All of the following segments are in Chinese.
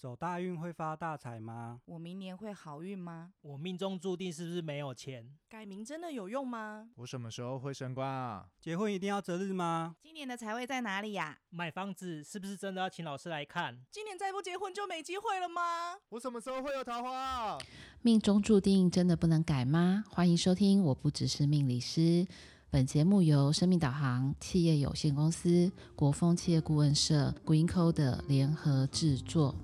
走大运会发大财吗？我明年会好运吗？我命中注定是不是没有钱？改名真的有用吗？我什么时候会升官啊？结婚一定要择日吗？今年的财位在哪里呀？买房子是不是真的要请老师来看？今年再不结婚就没机会了吗？我什么时候会有桃花啊？命中注定真的不能改吗？欢迎收听，我不只是命理师。本节目由生命导航企业有限公司、国风企业顾问社、Green Code 联合制作。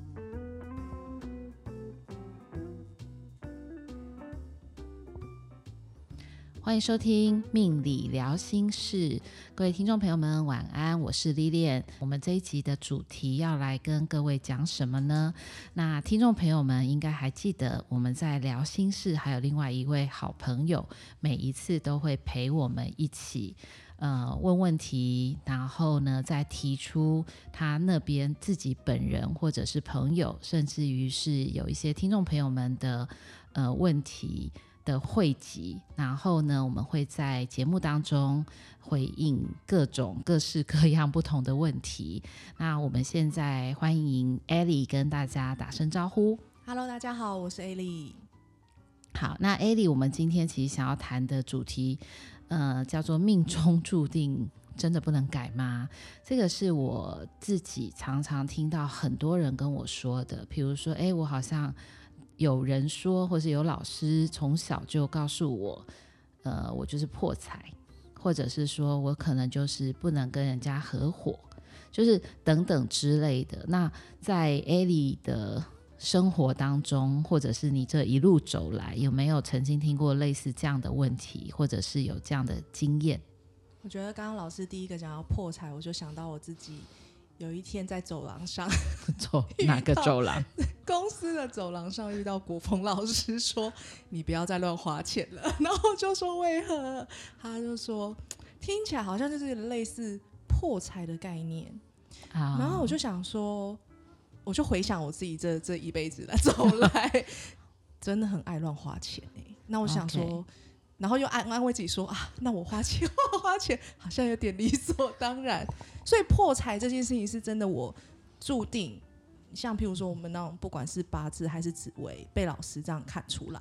欢迎收听命理聊心事，各位听众朋友们晚安，我是丽莲。我们这一集的主题要来跟各位讲什么呢？那听众朋友们应该还记得，我们在聊心事，还有另外一位好朋友，每一次都会陪我们一起，呃，问问题，然后呢，再提出他那边自己本人或者是朋友，甚至于是有一些听众朋友们的呃问题。的汇集，然后呢，我们会在节目当中回应各种各式各样不同的问题。那我们现在欢迎 Ellie 跟大家打声招呼。Hello，大家好，我是 Ellie。好，那 Ellie，我们今天其实想要谈的主题，呃，叫做“命中注定真的不能改吗？”这个是我自己常常听到很多人跟我说的，比如说，哎，我好像。有人说，或是有老师从小就告诉我，呃，我就是破财，或者是说我可能就是不能跟人家合伙，就是等等之类的。那在 Ellie 的生活当中，或者是你这一路走来，有没有曾经听过类似这样的问题，或者是有这样的经验？我觉得刚刚老师第一个讲到破财，我就想到我自己。有一天在走廊上，走哪个走廊？公司的走廊上遇到国峰老师，说：“你不要再乱花钱了。”然后就说：“为何？”他就说：“听起来好像就是类似破财的概念。”然后我就想说，我就回想我自己这这一辈子来走来，真的很爱乱花钱哎。那我想说。Okay. 然后又安安慰自己说啊，那我花钱 花花钱好像有点理所当然，所以破财这件事情是真的，我注定像譬如说我们那种不管是八字还是紫微，被老师这样看出来，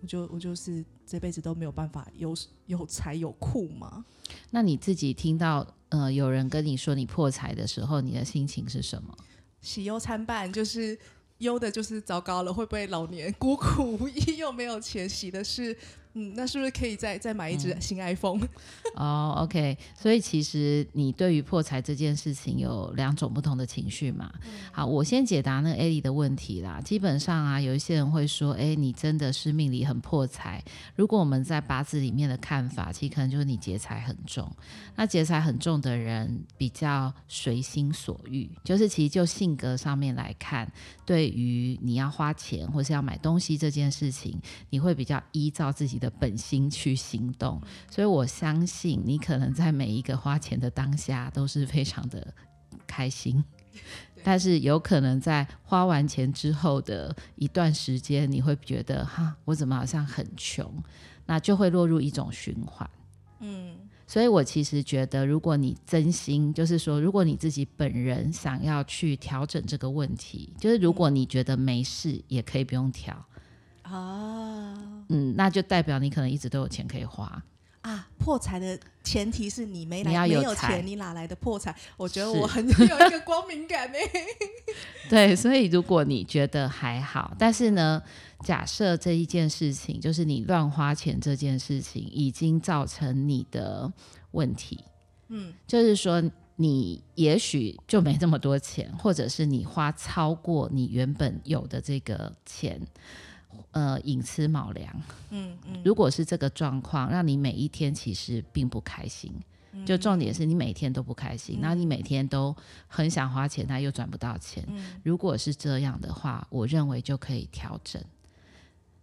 我就我就是这辈子都没有办法有有财有库嘛。那你自己听到呃有人跟你说你破财的时候，你的心情是什么？喜忧参半，就是忧的就是糟糕了，会不会老年孤苦无依又没有钱？喜的是。嗯，那是不是可以再再买一只新 iPhone？哦、嗯 oh,，OK，所以其实你对于破财这件事情有两种不同的情绪嘛。嗯、好，我先解答那个 Ellie 的问题啦。基本上啊，有一些人会说，哎，你真的是命里很破财。如果我们在八字里面的看法，其实可能就是你劫财很重。那劫财很重的人比较随心所欲，就是其实就性格上面来看，对于你要花钱或是要买东西这件事情，你会比较依照自己的本心去行动，所以我相信你可能在每一个花钱的当下都是非常的开心，但是有可能在花完钱之后的一段时间，你会觉得哈，我怎么好像很穷，那就会落入一种循环。嗯，所以我其实觉得，如果你真心，就是说，如果你自己本人想要去调整这个问题，就是如果你觉得没事，也可以不用调。啊，嗯，那就代表你可能一直都有钱可以花啊。破财的前提是你没来，你要有，没有钱，你哪来的破财？我觉得我很有一个光明感呢。对，所以如果你觉得还好，但是呢，假设这一件事情就是你乱花钱这件事情已经造成你的问题，嗯，就是说你也许就没这么多钱，或者是你花超过你原本有的这个钱。呃，寅吃卯粮，嗯嗯，如果是这个状况，让你每一天其实并不开心，嗯、就重点是你每天都不开心，那、嗯、你每天都很想花钱，但又赚不到钱。嗯、如果是这样的话，我认为就可以调整。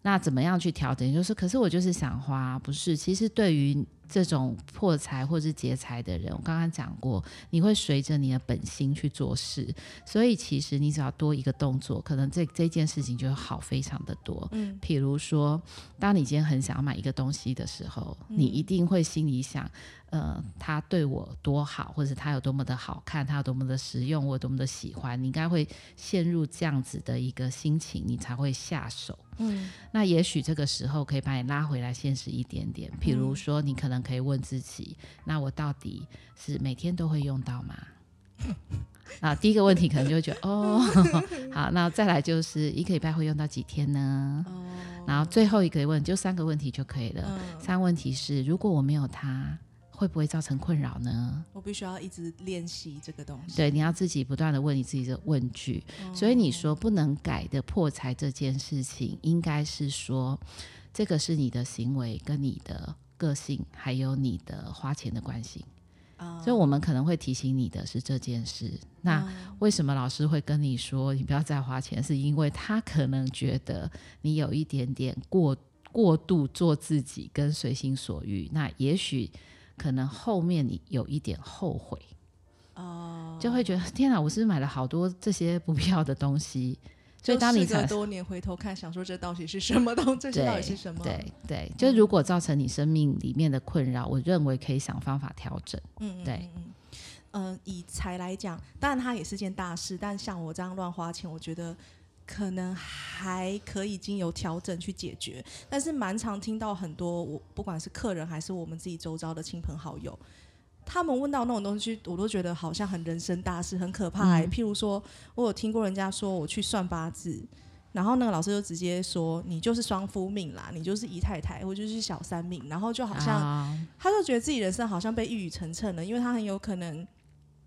那怎么样去调整？就是，可是我就是想花，不是？其实对于这种破财或是劫财的人，我刚刚讲过，你会随着你的本心去做事，所以其实你只要多一个动作，可能这这件事情就会好非常的多。嗯，比如说，当你今天很想要买一个东西的时候，嗯、你一定会心里想，呃，他对我多好，或者他有多么的好看，他有多么的实用，我有多么的喜欢，你应该会陷入这样子的一个心情，你才会下手。嗯，那也许这个时候可以把你拉回来现实一点点。比如说，你可能可以问自己：那我到底是每天都会用到吗？啊，第一个问题可能就会觉得哦，好，那再来就是一个礼拜会用到几天呢？然后最后一个问就三个问题就可以了。三个问题是：如果我没有它。会不会造成困扰呢？我必须要一直练习这个东西。对，你要自己不断的问你自己的问句。哦、所以你说不能改的破财这件事情，应该是说这个是你的行为跟你的个性，还有你的花钱的关系。哦、所以我们可能会提醒你的是这件事。那为什么老师会跟你说你不要再花钱？是因为他可能觉得你有一点点过过度做自己跟随心所欲。那也许。可能后面你有一点后悔，哦，oh, 就会觉得天哪，我是不是买了好多这些不必要的东西？所以当你才多年回头看，想说这到底是什么东西？这些到底是什么？对对，就如果造成你生命里面的困扰，我认为可以想方法调整。嗯，对，嗯以财来讲，当然它也是件大事，但像我这样乱花钱，我觉得。可能还可以经由调整去解决，但是蛮常听到很多我不管是客人还是我们自己周遭的亲朋好友，他们问到那种东西，我都觉得好像很人生大事，很可怕、欸。嗯、譬如说，我有听过人家说我去算八字，然后那个老师就直接说你就是双夫命啦，你就是姨太太，我就是小三命，然后就好像、啊、他就觉得自己人生好像被一语成谶了，因为他很有可能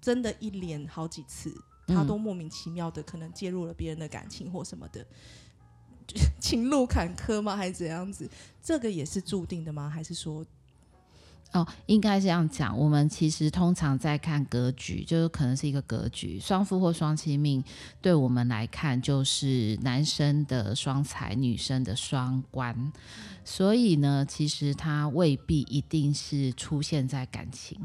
真的一连好几次。他都莫名其妙的可能介入了别人的感情或什么的，情路坎坷吗？还是怎样子？这个也是注定的吗？还是说，哦，应该这样讲。我们其实通常在看格局，就是可能是一个格局，双夫或双妻命，对我们来看就是男生的双财，女生的双官。嗯、所以呢，其实他未必一定是出现在感情。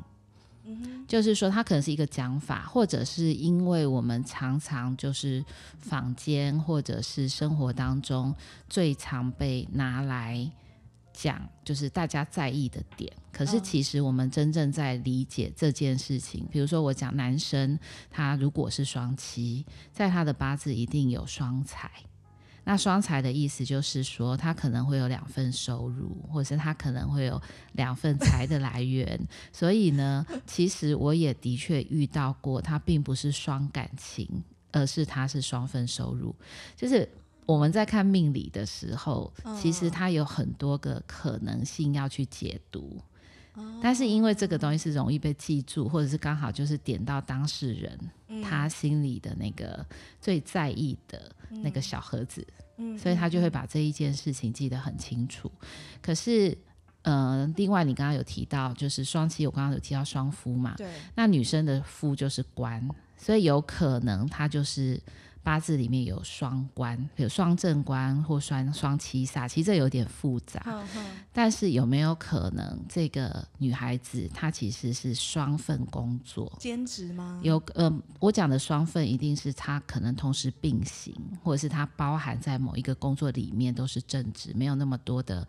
就是说，它可能是一个讲法，或者是因为我们常常就是坊间或者是生活当中最常被拿来讲，就是大家在意的点。可是其实我们真正在理解这件事情，比如说我讲男生，他如果是双妻，在他的八字一定有双财。那双财的意思就是说，他可能会有两份收入，或者是他可能会有两份财的来源。所以呢，其实我也的确遇到过，他并不是双感情，而是他是双份收入。就是我们在看命理的时候，其实他有很多个可能性要去解读。但是因为这个东西是容易被记住，或者是刚好就是点到当事人、嗯、他心里的那个最在意的那个小盒子，嗯、所以他就会把这一件事情记得很清楚。嗯、可是，呃，另外你刚刚有提到就是双妻，我刚刚有提到双夫嘛，对，那女生的夫就是官，所以有可能他就是。八字里面有双官，有双正官或双双七煞，其实这有点复杂。但是有没有可能这个女孩子她其实是双份工作？兼职吗？有，呃，我讲的双份一定是她可能同时并行，或者是她包含在某一个工作里面都是正职，没有那么多的。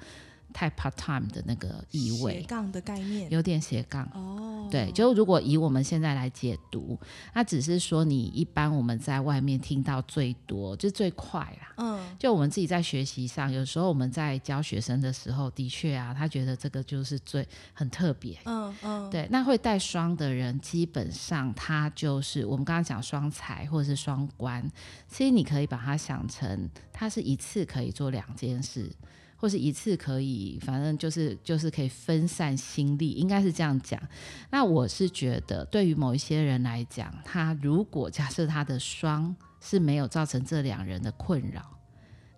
太 part time 的那个意味，斜杠的概念，有点斜杠哦。对，就如果以我们现在来解读，那只是说你一般我们在外面听到最多，就最快啦。嗯，就我们自己在学习上，有时候我们在教学生的时候，的确啊，他觉得这个就是最很特别。嗯嗯，对，那会带双的人，基本上他就是我们刚刚讲双才或者是双关，其实你可以把它想成，他是一次可以做两件事。或是一次可以，反正就是就是可以分散心力，应该是这样讲。那我是觉得，对于某一些人来讲，他如果假设他的双是没有造成这两人的困扰，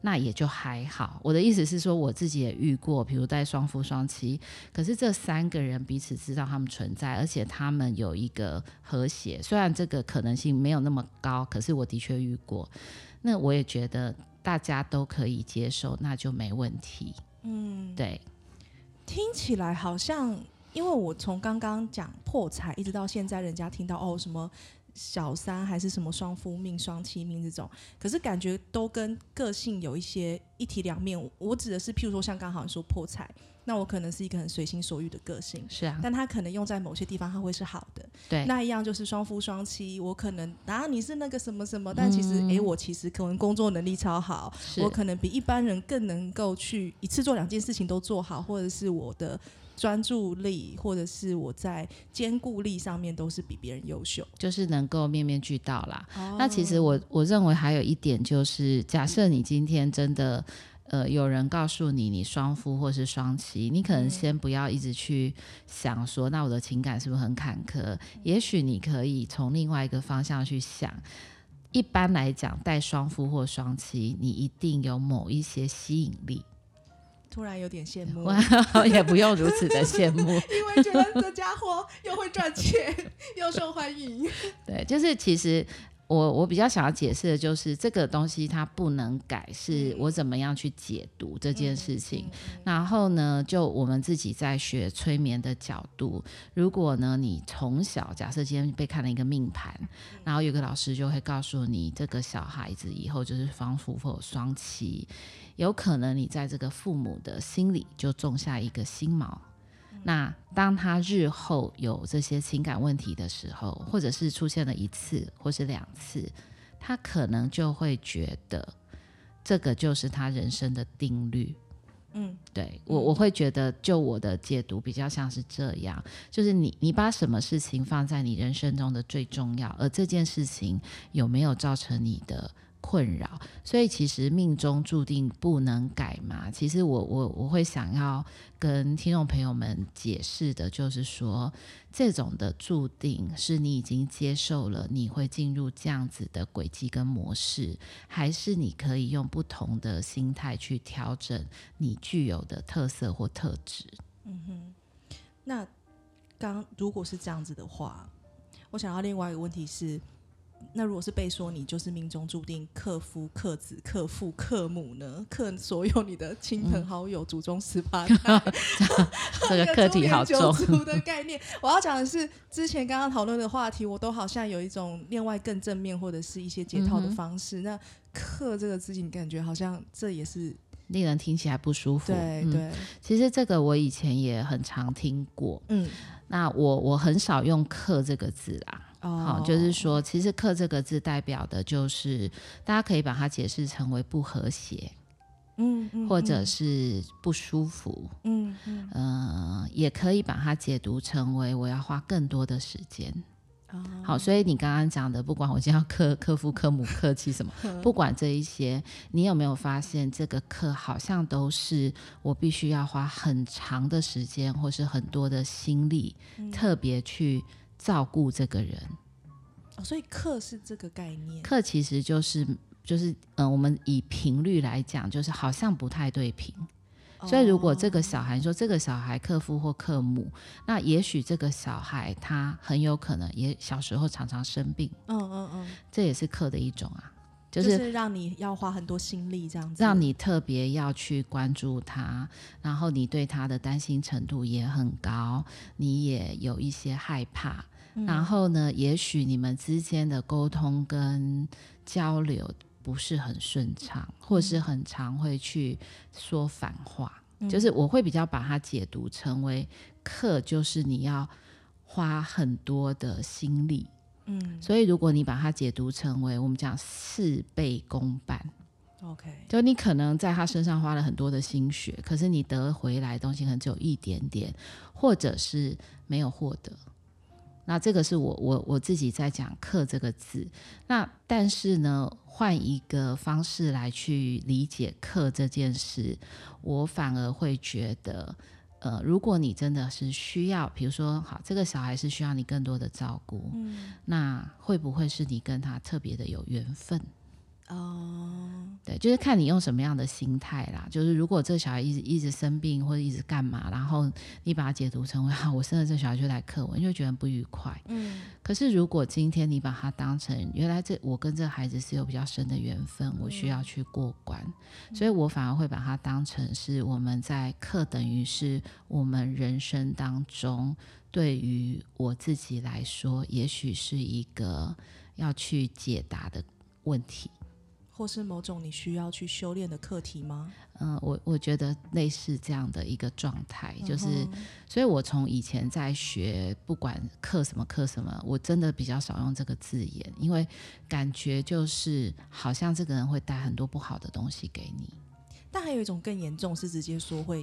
那也就还好。我的意思是说，我自己也遇过，比如带双夫双妻，可是这三个人彼此知道他们存在，而且他们有一个和谐。虽然这个可能性没有那么高，可是我的确遇过。那我也觉得。大家都可以接受，那就没问题。嗯，对，听起来好像因为我从刚刚讲破财一直到现在，人家听到哦什么小三还是什么双夫命、双妻命这种，可是感觉都跟个性有一些一体两面。我指的是，譬如说像刚好说破财。那我可能是一个很随心所欲的个性，是啊，但他可能用在某些地方，他会是好的。对，那一样就是双夫双妻，我可能啊你是那个什么什么，但其实哎、嗯欸，我其实可能工作能力超好，我可能比一般人更能够去一次做两件事情都做好，或者是我的专注力，或者是我在兼顾力上面都是比别人优秀，就是能够面面俱到啦。哦、那其实我我认为还有一点就是，假设你今天真的。呃，有人告诉你你双夫或是双妻，你可能先不要一直去想说，那我的情感是不是很坎坷？也许你可以从另外一个方向去想。一般来讲，带双夫或双妻，你一定有某一些吸引力。突然有点羡慕，也不用如此的羡慕，因为觉得这家伙又会赚钱，又受欢迎。对，就是其实。我我比较想要解释的就是这个东西它不能改，是我怎么样去解读这件事情。然后呢，就我们自己在学催眠的角度，如果呢你从小假设今天被看了一个命盘，然后有个老师就会告诉你，这个小孩子以后就是双夫或双妻，有可能你在这个父母的心里就种下一个心锚。那当他日后有这些情感问题的时候，或者是出现了一次或是两次，他可能就会觉得这个就是他人生的定律。嗯，对我我会觉得，就我的解读比较像是这样，就是你你把什么事情放在你人生中的最重要，而这件事情有没有造成你的困扰，所以其实命中注定不能改嘛。其实我我我会想要跟听众朋友们解释的，就是说这种的注定是你已经接受了，你会进入这样子的轨迹跟模式，还是你可以用不同的心态去调整你具有的特色或特质？嗯哼，那刚如果是这样子的话，我想要另外一个问题是。那如果是被说你就是命中注定克夫、克子、克父、克母呢？克所有你的亲朋好友、祖宗十八代 这个课题好重的概念。我要讲的是，之前刚刚讨论的话题，我都好像有一种另外更正面或者是一些解套的方式。嗯、那“克”这个字，你感觉好像这也是令人听起来不舒服。对对、嗯，其实这个我以前也很常听过。嗯，那我我很少用“克”这个字啦。好，就是说，其实“克”这个字代表的就是，大家可以把它解释成为不和谐，嗯，嗯，或者是不舒服，嗯嗯，呃，也可以把它解读成为我要花更多的时间。哦，好，所以你刚刚讲的，不管我今天要克克夫、克母、克妻什么，不管这一些，你有没有发现，这个“克”好像都是我必须要花很长的时间，或是很多的心力，嗯，特别去。照顾这个人，哦，所以克是这个概念。克其实就是就是嗯、呃，我们以频率来讲，就是好像不太对频。哦、所以如果这个小孩说这个小孩克父或克母，那也许这个小孩他很有可能也小时候常常生病。嗯嗯嗯，这也是克的一种啊。就是、就是让你要花很多心力，这样子，让你特别要去关注他，然后你对他的担心程度也很高，你也有一些害怕，嗯、然后呢，也许你们之间的沟通跟交流不是很顺畅，嗯、或是很常会去说反话，嗯、就是我会比较把它解读成为课，就是你要花很多的心力。嗯，所以如果你把它解读成为我们讲事倍功半，OK，就你可能在他身上花了很多的心血，可是你得回来的东西可能只有一点点，或者是没有获得。那这个是我我我自己在讲“克”这个字。那但是呢，换一个方式来去理解“克”这件事，我反而会觉得。呃，如果你真的是需要，比如说，好，这个小孩是需要你更多的照顾，嗯，那会不会是你跟他特别的有缘分？哦，对，就是看你用什么样的心态啦。就是如果这小孩一直一直生病或者一直干嘛，然后你把它解读成为啊，我生了这小孩就来克我，你就觉得不愉快。嗯。可是如果今天你把它当成原来这我跟这孩子是有比较深的缘分，我需要去过关，嗯、所以我反而会把它当成是我们在课，等于是我们人生当中对于我自己来说，也许是一个要去解答的问题。或是某种你需要去修炼的课题吗？嗯，我我觉得类似这样的一个状态，就是，嗯、所以我从以前在学，不管课什么课什么，我真的比较少用这个字眼，因为感觉就是好像这个人会带很多不好的东西给你。但还有一种更严重，是直接说会，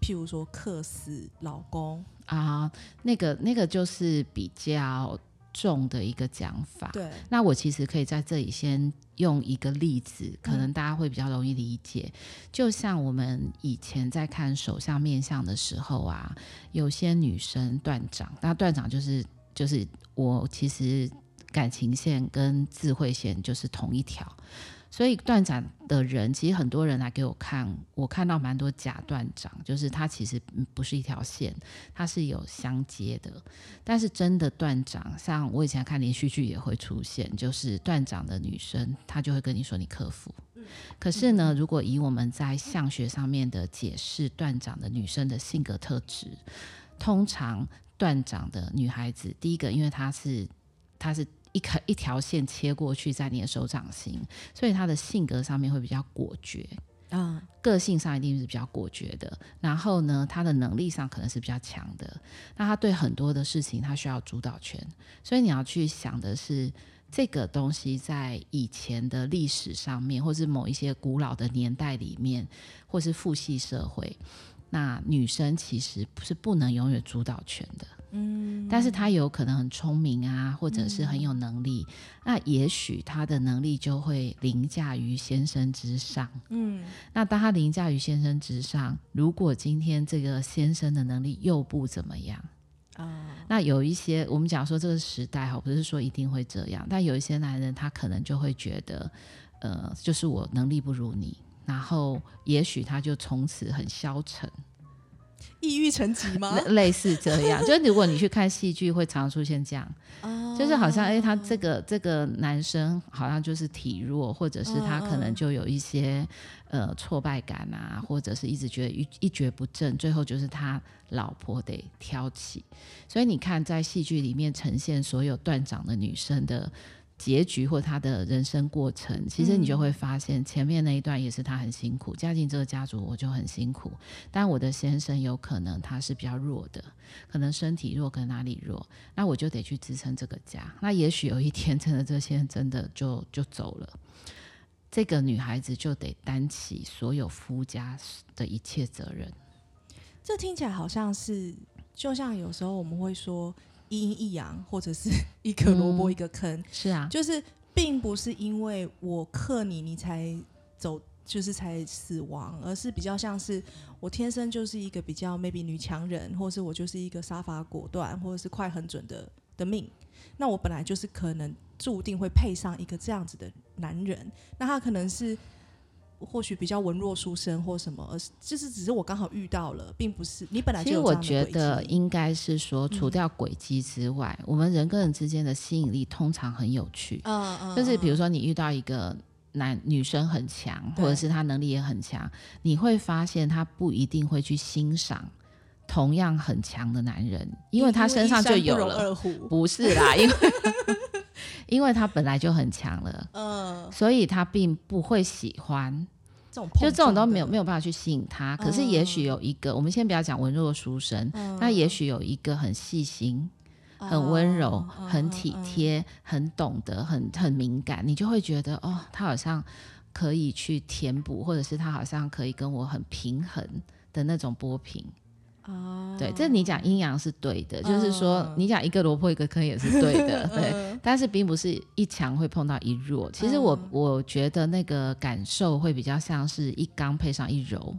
譬如说克死老公啊，那个那个就是比较。重的一个讲法，对。那我其实可以在这里先用一个例子，可能大家会比较容易理解。嗯、就像我们以前在看手相面相的时候啊，有些女生断掌，那断掌就是就是我其实感情线跟智慧线就是同一条。所以断掌的人，其实很多人来给我看，我看到蛮多假断掌，就是它其实不是一条线，它是有相接的。但是真的断掌，像我以前看连续剧也会出现，就是断掌的女生，她就会跟你说你克夫。可是呢，如果以我们在相学上面的解释，断掌的女生的性格特质，通常断掌的女孩子，第一个，因为她是她是。一条一条线切过去，在你的手掌心，所以他的性格上面会比较果决啊，个性上一定是比较果决的。然后呢，他的能力上可能是比较强的。那他对很多的事情，他需要主导权。所以你要去想的是，这个东西在以前的历史上面，或是某一些古老的年代里面，或是父系社会，那女生其实不是不能永远主导权的。嗯，但是他有可能很聪明啊，或者是很有能力，嗯、那也许他的能力就会凌驾于先生之上。嗯，那当他凌驾于先生之上，如果今天这个先生的能力又不怎么样啊，那有一些我们讲说这个时代哈，不是说一定会这样，但有一些男人他可能就会觉得，呃，就是我能力不如你，然后也许他就从此很消沉。抑郁成疾吗？类似这样，就是如果你去看戏剧，会常出现这样，就是好像哎、欸，他这个这个男生好像就是体弱，或者是他可能就有一些呃挫败感啊，或者是一直觉得一一蹶不振，最后就是他老婆得挑起。所以你看，在戏剧里面呈现所有断掌的女生的。结局或他的人生过程，其实你就会发现，前面那一段也是他很辛苦。嫁进这个家族，我就很辛苦。但我的先生有可能他是比较弱的，可能身体弱，可能哪里弱，那我就得去支撑这个家。那也许有一天，真的这些人真的就就走了，这个女孩子就得担起所有夫家的一切责任。这听起来好像是，就像有时候我们会说。一阴一阳，或者是 一个萝卜一个坑，嗯，是啊，就是并不是因为我克你，你才走，就是才死亡，而是比较像是我天生就是一个比较 maybe 女强人，或是我就是一个杀伐果断，或者是快很准的的命，那我本来就是可能注定会配上一个这样子的男人，那他可能是。或许比较文弱书生或什么，而是就是只是我刚好遇到了，并不是你本来就。其实我觉得应该是说，除掉轨迹之外，嗯、我们人跟人之间的吸引力通常很有趣。嗯嗯，就是比如说你遇到一个男女生很强，或者是他能力也很强，你会发现他不一定会去欣赏同样很强的男人，因为他身上就有了。不是啦，因为 因为他本来就很强了，嗯，所以他并不会喜欢这种，就这种都没有没有办法去吸引他。可是也许有一个，我们先不要讲文弱书生，那也许有一个很细心、很温柔、很体贴、很懂得、很很敏感，你就会觉得哦，他好像可以去填补，或者是他好像可以跟我很平衡的那种波平。哦，对，这你讲阴阳是对的，就是说你讲一个萝卜一个坑也是对的，对，但是并不是一强会碰到一弱。其实我我觉得那个感受会比较像是一刚配上一柔，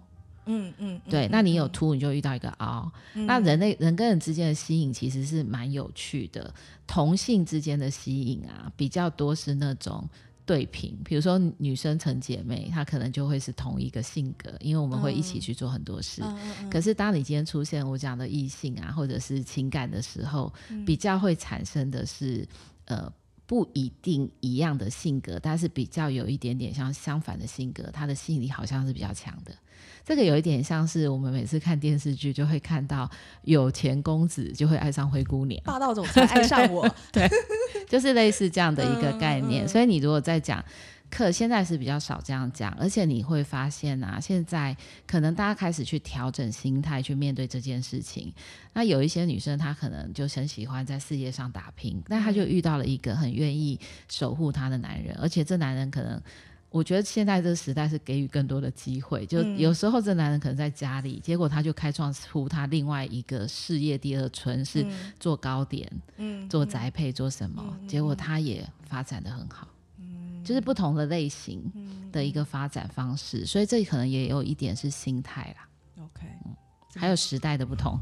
嗯嗯，对，那你有凸你就遇到一个凹，那人类人跟人之间的吸引其实是蛮有趣的，同性之间的吸引啊比较多是那种对平，比如说女生成姐妹，她可能就会是同一个性格，因为我们会一起去做很多事。嗯、可是当你今天出现我讲的异性啊，或者是情感的时候，嗯、比较会产生的是呃不一定一样的性格，但是比较有一点点像相反的性格，他的吸引力好像是比较强的。这个有一点像是我们每次看电视剧就会看到有钱公子就会爱上灰姑娘，霸道总裁爱上我，对，就是类似这样的一个概念。嗯嗯、所以你如果在讲课，现在是比较少这样讲，而且你会发现啊，现在可能大家开始去调整心态去面对这件事情。那有一些女生她可能就很喜欢在事业上打拼，那她就遇到了一个很愿意守护她的男人，而且这男人可能。我觉得现在这个时代是给予更多的机会，就有时候这男人可能在家里，嗯、结果他就开创出他另外一个事业第二春，是做糕点、嗯、做宅配、做什么，嗯、结果他也发展的很好，嗯、就是不同的类型的一个发展方式，所以这可能也有一点是心态啦。OK，嗯，还有时代的不同，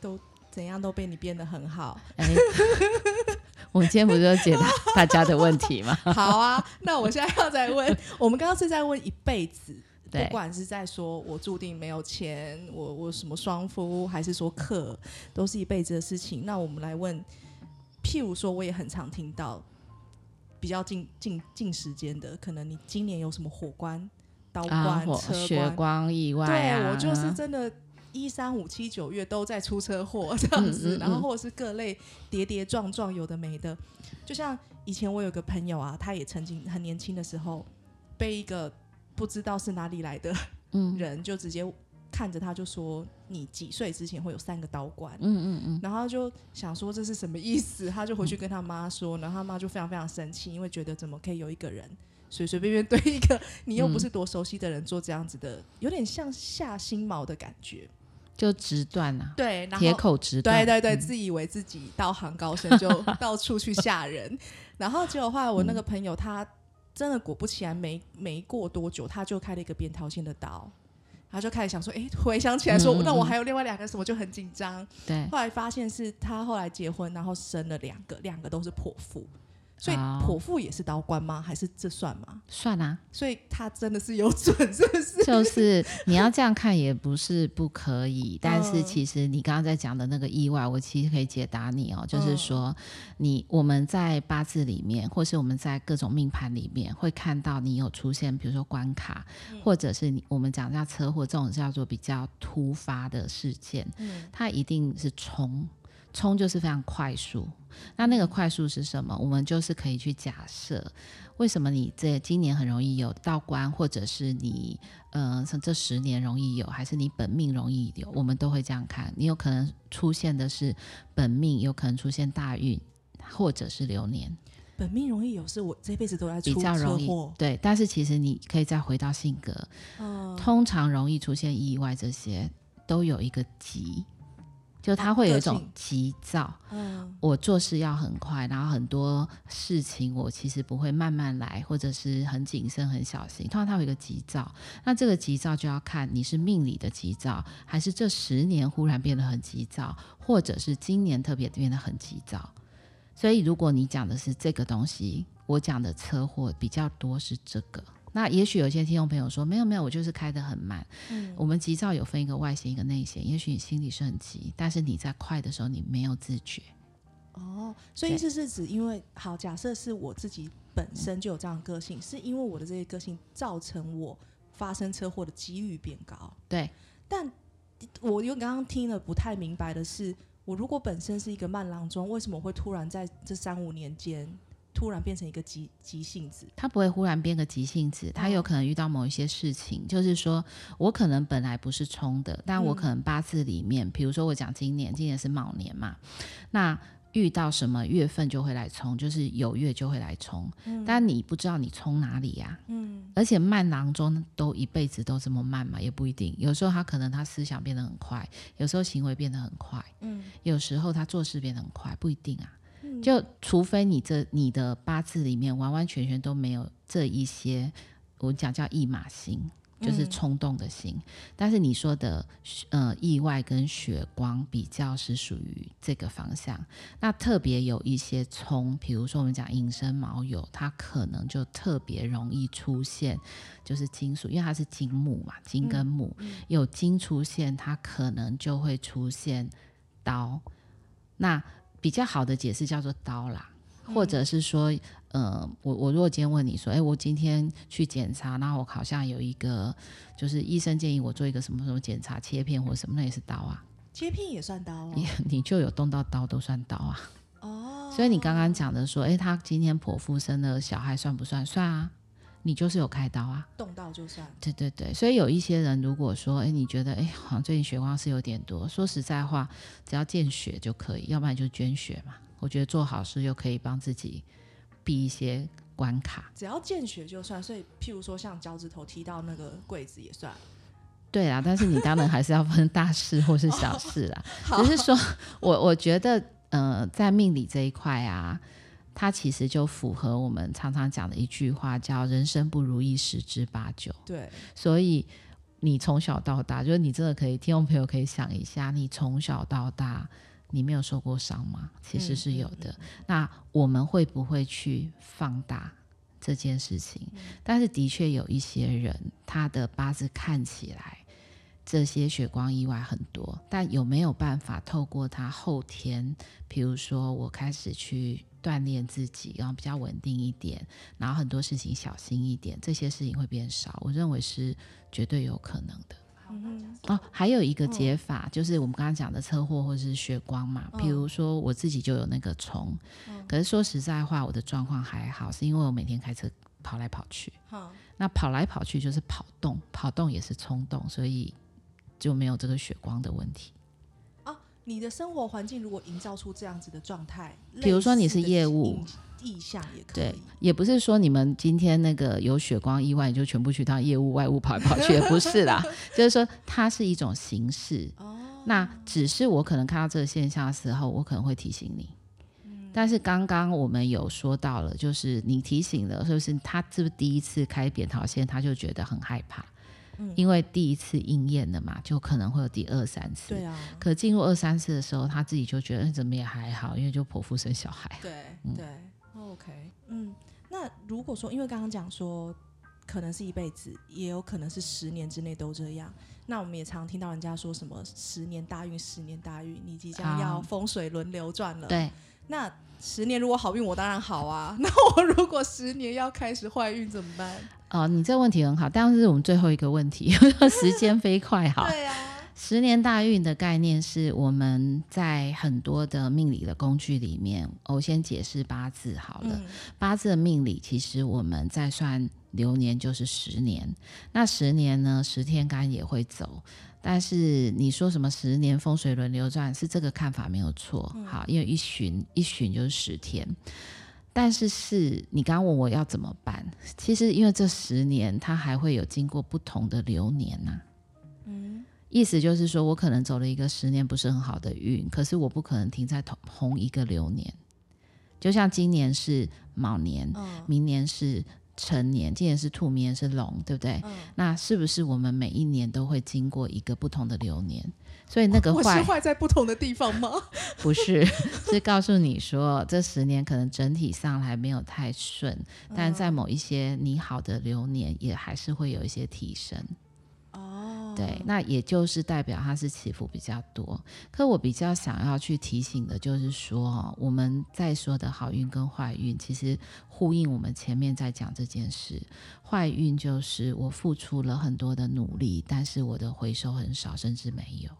都怎样都被你变得很好。欸 我们今天不是要解答大家的问题吗？好啊，那我现在要再问，我们刚刚是在问一辈子，不管是在说我注定没有钱，我我什么双夫，还是说客，都是一辈子的事情。那我们来问，譬如说，我也很常听到比较近近近时间的，可能你今年有什么火关、刀关、啊、车关、血光意外、啊，对我就是真的。一三五七九月都在出车祸这样子，嗯嗯嗯、然后或者是各类跌跌撞撞，有的没的。就像以前我有个朋友啊，他也曾经很年轻的时候被一个不知道是哪里来的人，就直接看着他就说：“你几岁之前会有三个刀官？”嗯嗯嗯，然后就想说这是什么意思，他就回去跟他妈说，然后他妈就非常非常生气，因为觉得怎么可以有一个人随随便便对一个你又不是多熟悉的人做这样子的，有点像下心毛的感觉。就直断啊，对，铁口直断，对对对，嗯、自以为自己道行高深，就 到处去吓人。然后结果后来我那个朋友，他真的果不其然没，没没过多久，他就开了一个扁桃腺的刀，他就开始想说，哎，回想起来说，那我还有另外两个什么，就很紧张。对，后来发现是他后来结婚，然后生了两个，两个都是剖腹。所以剖腹也是刀关吗？还是这算吗？算啊。所以他真的是有准，是不是？就是你要这样看也不是不可以，但是其实你刚刚在讲的那个意外，我其实可以解答你哦。就是说，你我们在八字里面，或是我们在各种命盘里面，会看到你有出现，比如说关卡，或者是你我们讲叫车祸这种叫做比较突发的事件，它一定是冲。冲就是非常快速，那那个快速是什么？我们就是可以去假设，为什么你这今年很容易有道关，或者是你呃这十年容易有，还是你本命容易有？我们都会这样看。你有可能出现的是本命，有可能出现大运，或者是流年。本命容易有，是我这辈子都在出比较容易对，但是其实你可以再回到性格，嗯、通常容易出现意外，这些都有一个急。就他会有一种急躁，嗯，我做事要很快，然后很多事情我其实不会慢慢来，或者是很谨慎、很小心。通常他有一个急躁，那这个急躁就要看你是命里的急躁，还是这十年忽然变得很急躁，或者是今年特别变得很急躁。所以如果你讲的是这个东西，我讲的车祸比较多是这个。那也许有些听众朋友说没有没有，我就是开得很慢。嗯，我们急躁有分一个外显一个内显，也许你心里是很急，但是你在快的时候你没有自觉。哦，所以意思是指因为好，假设是我自己本身就有这样的个性，是因为我的这些个性造成我发生车祸的几率变高。对，但我又刚刚听了不太明白的是，我如果本身是一个慢郎中，为什么会突然在这三五年间？突然变成一个急急性子，他不会忽然变个急性子，他有可能遇到某一些事情，哦、就是说我可能本来不是冲的，但我可能八字里面，比、嗯、如说我讲今年，今年是卯年嘛，那遇到什么月份就会来冲，就是有月就会来冲，嗯、但你不知道你冲哪里呀、啊，嗯，而且慢郎中都一辈子都这么慢嘛，也不一定，有时候他可能他思想变得很快，有时候行为变得很快，嗯，有时候他做事变得很快，不一定啊。就除非你这你的八字里面完完全全都没有这一些，我讲叫驿马星，就是冲动的心。嗯、但是你说的呃意外跟血光比较是属于这个方向。那特别有一些冲，比如说我们讲寅申卯酉，它可能就特别容易出现，就是金属，因为它是金木嘛，金跟木、有金出现，它可能就会出现刀。那比较好的解释叫做刀啦，或者是说。呃，我我如果今天问你说，哎，我今天去检查，然后我好像有一个，就是医生建议我做一个什么什么检查，切片或什么，那也是刀啊。切片也算刀啊。你你就有动到刀都算刀啊。哦。所以你刚刚讲的说，哎，他今天剖腹生的小孩算不算？算啊。你就是有开刀啊。动刀就算。对对对。所以有一些人如果说，哎，你觉得，哎，好像最近血光是有点多，说实在话，只要见血就可以，要不然就捐血嘛。我觉得做好事又可以帮自己。避一些关卡，只要见血就算。所以，譬如说像脚趾头踢到那个柜子也算。对啊，但是你当然还是要分大事或是小事啦。只是说我我觉得，呃，在命理这一块啊，它其实就符合我们常常讲的一句话，叫“人生不如意十之八九”。对，所以你从小到大，就是你真的可以，听众朋友可以想一下，你从小到大。你没有受过伤吗？其实是有的。嗯嗯嗯、那我们会不会去放大这件事情？嗯、但是的确有一些人，他的八字看起来这些血光意外很多，但有没有办法透过他后天，比如说我开始去锻炼自己，然后比较稳定一点，然后很多事情小心一点，这些事情会变少？我认为是绝对有可能的。嗯、哦，还有一个解法，嗯、就是我们刚刚讲的车祸或者是血光嘛。比如说我自己就有那个虫，嗯、可是说实在话，我的状况还好，是因为我每天开车跑来跑去。嗯、那跑来跑去就是跑动，跑动也是冲动，所以就没有这个血光的问题。啊，你的生活环境如果营造出这样子的状态，比如说你是业务。意向也可以，对，也不是说你们今天那个有血光意外，你就全部去当业务外务跑来跑去，也不是啦。就是说，它是一种形式。哦，那只是我可能看到这个现象的时候，我可能会提醒你。嗯，但是刚刚我们有说到了，就是你提醒了，是不是他是不是第一次开扁桃腺，他就觉得很害怕？嗯，因为第一次应验了嘛，就可能会有第二三次。对啊。可进入二三次的时候，他自己就觉得怎么也还好，因为就剖腹生小孩。对，嗯、对。OK，嗯，那如果说，因为刚刚讲说，可能是一辈子，也有可能是十年之内都这样。那我们也常听到人家说什么十年大运，十年大运，你即将要风水轮流转了。对，那十年如果好运，我当然好啊。那我如果十年要开始坏运怎么办？哦，你这个问题很好，但是我们最后一个问题，时间飞快哈。对啊。十年大运的概念是我们在很多的命理的工具里面，我先解释八字好了。嗯、八字的命理其实我们在算流年就是十年，那十年呢，十天干也会走，但是你说什么十年风水轮流转是这个看法没有错，嗯、好，因为一旬一旬就是十天，但是是你刚刚问我要怎么办，其实因为这十年它还会有经过不同的流年呐、啊。意思就是说，我可能走了一个十年不是很好的运，可是我不可能停在同同一个流年。就像今年是卯年，嗯、明年是辰年，今年是兔，明年是龙，对不对？嗯、那是不是我们每一年都会经过一个不同的流年？所以那个坏，我是坏在不同的地方吗？不是，是告诉你说，这十年可能整体上还没有太顺，嗯、但在某一些你好的流年，也还是会有一些提升。哦对，那也就是代表它是起伏比较多。可我比较想要去提醒的，就是说，我们在说的好运跟坏运，其实呼应我们前面在讲这件事。坏运就是我付出了很多的努力，但是我的回收很少，甚至没有。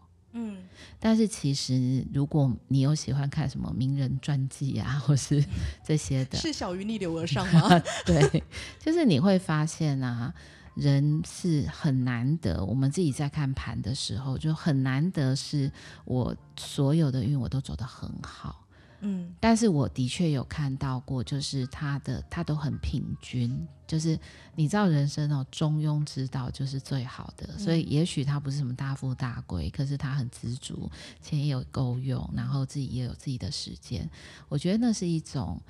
嗯。但是其实，如果你有喜欢看什么名人传记啊，或是这些的，是小于逆流而上吗？对，就是你会发现啊。人是很难得，我们自己在看盘的时候就很难得，是我所有的运我都走得很好，嗯，但是我的确有看到过，就是他的他都很平均，就是你知道人生哦，中庸之道就是最好的，嗯，所以也许他不是什么大富大贵，可是他很知足，钱也有够用，然后自己也有自己的时间，我觉得那是一种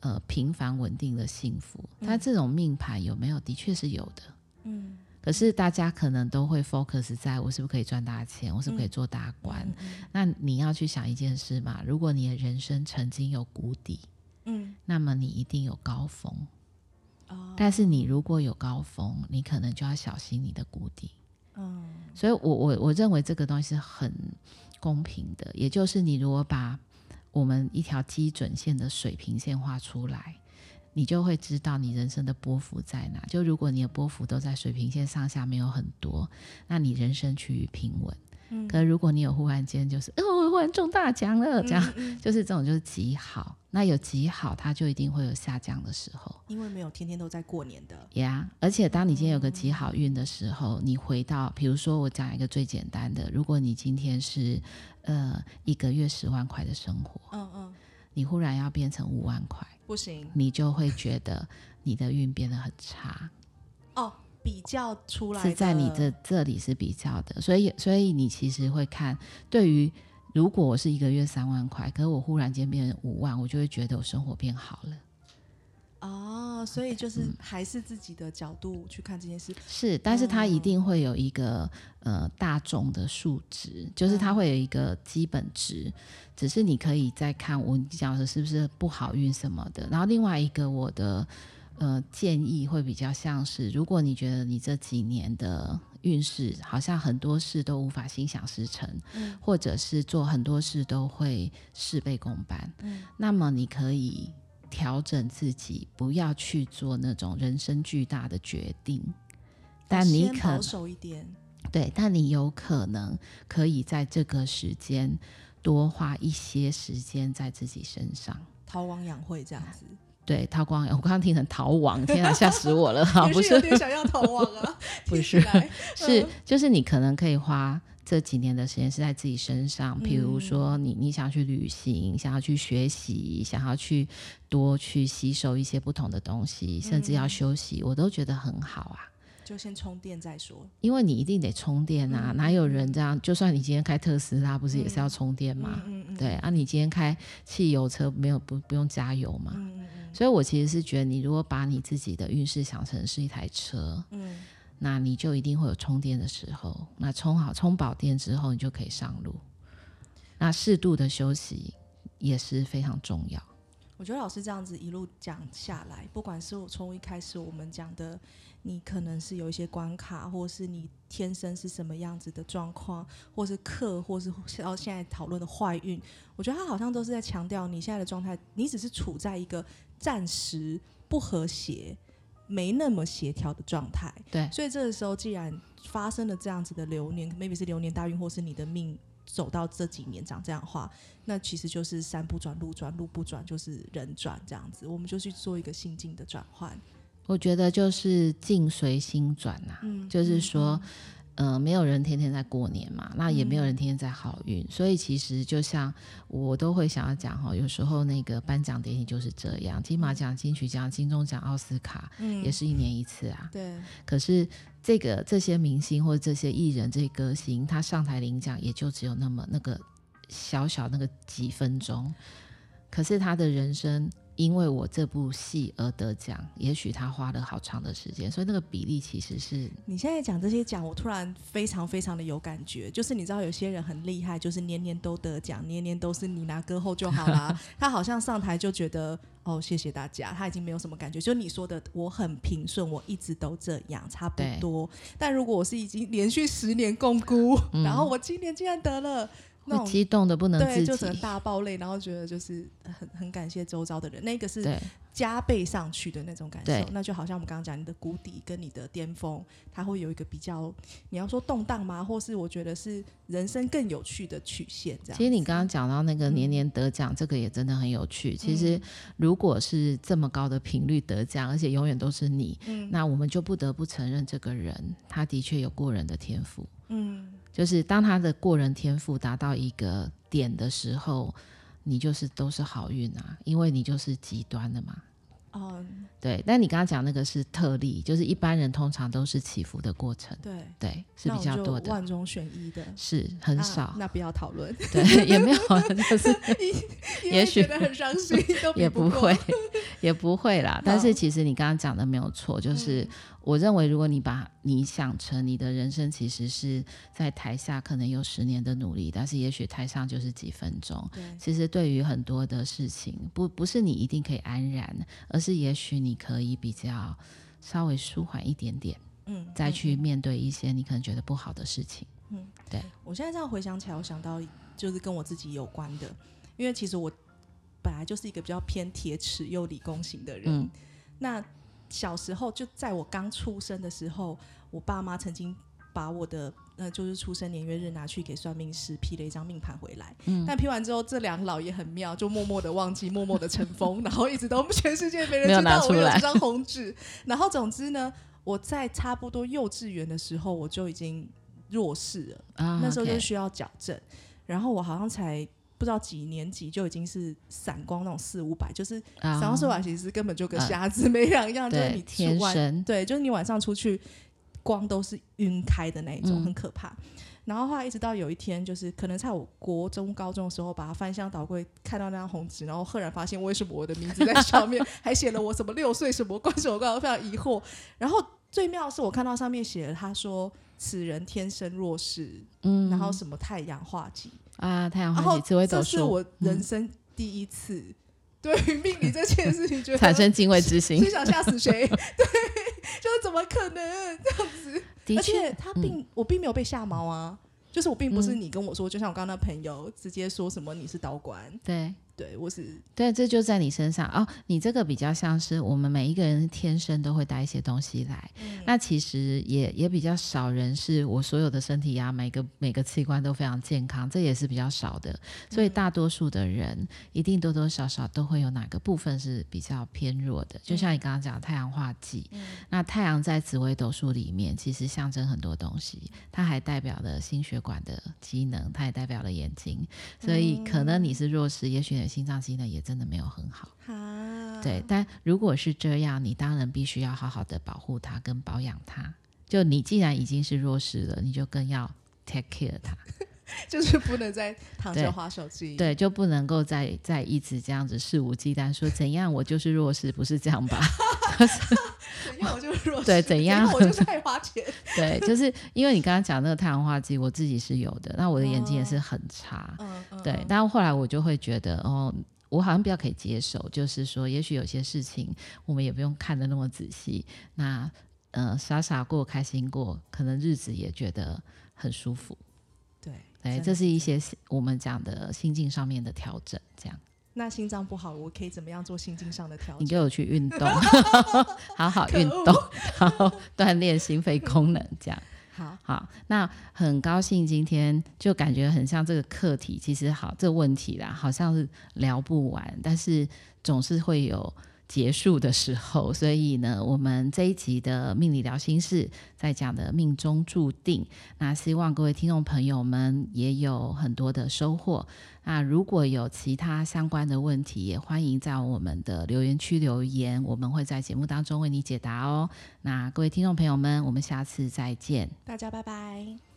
呃平凡稳定的幸福。他这种命盘有没有？的确是有的。嗯，可是大家可能都会 focus 在我是不是可以赚大钱，我是不是可以做大官。嗯那你要去想一件事嘛，如果你的人生曾经有谷底，嗯，那么你一定有高峰。哦，但是你如果有高峰，你可能就要小心你的谷底。嗯所以我我我认为这个东西是很公平的，也就是你如果把我们一条基准线的水平线画出来，你就会知道你人生的波幅在哪。就如果你的波幅都在水平线上下没有很多，那你人生趋于平稳。嗯可如果你有忽然间就是，哦，我忽然中大奖了，这样、嗯嗯就是这种就是极好。那有极好，它就一定会有下降的时候。因为没有天天都在过年的，呀、yeah，而且当你今天有个极好运的时候，你回到，比如说我讲一个最简单的，如果你今天是呃一个月十万块的生活，嗯嗯，你忽然要变成五万块，不行。你就会觉得你的运变得很差，哦，比较出来是在你这这里是比较的，所以所以你其实会看，对于如果我是一个月三万块，可是我忽然间变成五万，我就会觉得我生活变好了。哦，所以就是还是自己的角度去看这件事，是，但是它一定会有一个呃大众的数值，就是它会有一个基本值，只是你可以再看我讲的是不是不好运什么的。然后另外一个我的呃建议会比较像是，如果你觉得你这几年的运势好像很多事都无法心想事成，嗯。或者是做很多事都会事倍功半，嗯。那么你可以。调整自己，不要去做那种人生巨大的决定。但你可保守一点，对，但你有可能可以在这个时间多花一些时间在自己身上。韬光养晦这样子，对，逃光，我刚刚听成逃亡，天啊，吓死我了！哈，不是有点想要逃亡啊，不是，是就是你可能可以花。这几年的时间是在自己身上，比如说你你想去旅行，想要去学习，想要去多去吸收一些不同的东西，甚至要休息，我都觉得很好啊。就先充电再说，因为你一定得充电啊，哪有人这样？就算你今天开特斯拉，不是也是要充电吗？嗯嗯对啊，你今天开汽油车没有不不用加油嘛？嗯嗯所以我其实是觉得，你如果把你自己的运势想成是一台车，嗯。那你就一定会有充电的时候，那充好充饱电之后，你就可以上路。那适度的休息也是非常重要。我觉得老师这样子一路讲下来，不管是我从一开始我们讲的，你可能是有一些关卡，或是你天生是什么样子的状况，或是克，或是到现在讨论的坏运，我觉得他好像都是在强调你现在的状态，你只是处在一个暂时不和谐。没那么协调的状态，对，所以这个时候既然发生了这样子的流年，maybe 是流年大运，或是你的命走到这几年长这样的话，那其实就是山不转路转，路不转就是人转这样子，我们就去做一个心境的转换。我觉得就是境随心转呐、啊，嗯，就是说。嗯呃，没有人天天在过年嘛，那也没有人天天在好运，嗯、所以其实就像我都会想要讲哈，有时候那个颁奖典礼就是这样，金马奖、金曲奖、金钟奖、奥斯卡，嗯，也是一年一次啊。对。可是这个这些明星或者这些艺人、这些歌星，他上台领奖也就只有那么那个小小那个几分钟，可是他的人生。因为我这部戏而得奖，也许他花了好长的时间，所以那个比例其实是。你现在讲这些奖，我突然非常非常的有感觉，就是你知道有些人很厉害，就是年年都得奖，年年都是你拿歌后就好啦。他好像上台就觉得哦，谢谢大家，他已经没有什么感觉。就你说的，我很平顺，我一直都这样，差不多。但如果我是已经连续十年共估，嗯、然后我今年竟然得了。那种激动的不能自己，对，就只能大爆泪，然后觉得就是很很感谢周遭的人，那个是加倍上去的那种感受。那就好像我们刚刚讲，你的谷底跟你的巅峰，它会有一个比较，你要说动荡吗？或是我觉得是人生更有趣的曲线这样。其实你刚刚讲到那个年年得奖，嗯，这个也真的很有趣。其实如果是这么高的频率得奖，而且永远都是你，嗯，那我们就不得不承认这个人他的确有过人的天赋，嗯。就是当他的过人天赋达到一个点的时候，你就是都是好运啊，因为你就是极端的嘛。嗯，对。但你刚刚讲那个是特例，就是一般人通常都是起伏的过程。对对，是比较多的。万中选一的，是很少。啊、那不要讨论。对，也没有，就是 也许很伤心，也不会，也不会啦。但是其实你刚刚讲的没有错，就是。我认为，如果你把你想成你的人生，其实是在台下可能有十年的努力，但是也许台上就是几分钟。对，其实对于很多的事情，不不是你一定可以安然，而是也许你可以比较稍微舒缓一点点，嗯，再去面对一些你可能觉得不好的事情。嗯，对。我现在这样回想起来，我想到就是跟我自己有关的，因为其实我本来就是一个比较偏铁齿又理工型的人，嗯，那。小时候就在我刚出生的时候，我爸妈曾经把我的呃就是出生年月日拿去给算命师批了一张命盘回来。嗯，但批完之后，这两老也很妙，就默默的忘记，默默的尘封，然后一直都 全世界没人知道我有这张红纸。然后总之呢，我在差不多幼稚园的时候，我就已经弱视了，啊，那时候就需要矫正。然后我好像才。不知道几年级就已经是散光那种四五百，就是散光四五百，其实根本就跟瞎子没两样，uh, 就是你天生对，就是你晚上出去光都是晕开的那一种，嗯、很可怕。然后后来一直到有一天，就是可能在我国中、高中的时候，把它翻箱倒柜看到那张红纸，然后赫然发现为什么我的名字在上面，还写了我什么六岁什么关什么关，我非常疑惑。然后最妙的是，我看到上面写了，他说此人天生弱视，嗯，然后什么太阳化忌。啊，太阳化忌，紫微斗数，这是我人生第一次对于命理这件事情觉得产生敬畏之心，是想吓死谁？对，就是怎么可能这样子？而且他并、嗯、我并没有被吓毛啊，就是我并不是你跟我说，嗯、就像我刚刚那朋友直接说什么你是导管，对。对，我是对，这就在你身上哦。你这个比较像是我们每一个人天生都会带一些东西来，嗯、那其实也也比较少人是我所有的身体呀、啊，每个每个器官都非常健康，这也是比较少的。所以大多数的人一定多多少少都会有哪个部分是比较偏弱的。就像你刚刚讲的太阳化忌，嗯、那太阳在紫微斗数里面其实象征很多东西，它还代表了心血管的机能，它也代表了眼睛，所以可能你是弱势，也许。心脏机能也真的没有很好，啊、对。但如果是这样，你当然必须要好好的保护它跟保养它。就你既然已经是弱势了，你就更要 take care 它，就是不能再躺着滑手机，对，就不能够再再一直这样子肆无忌惮说怎样我就是弱势，不是这样吧？怎样我就是弱势，对，怎样我就是爱花钱，对，就是因为你刚刚讲那个太阳花机，我自己是有的，那我的眼睛也是很差，嗯嗯、对，但后来我就会觉得，哦，我好像比较可以接受，就是说，也许有些事情我们也不用看得那么仔细，那呃，傻傻过，开心过，可能日子也觉得很舒服，对，这是一些我们讲的心境上面的调整，这样。那心脏不好，我可以怎么样做心境上的调整？你给我去运动，好好运动，然后 锻炼心肺功能，这样。好好，那很高兴今天就感觉很像这个课题，其实好这个问题啦，好像是聊不完，但是总是会有。结束的时候，所以呢，我们这一集的命理聊心事在讲的命中注定，那希望各位听众朋友们也有很多的收获。那如果有其他相关的问题，也欢迎在我们的留言区留言，我们会在节目当中为你解答哦。那各位听众朋友们，我们下次再见，大家拜拜。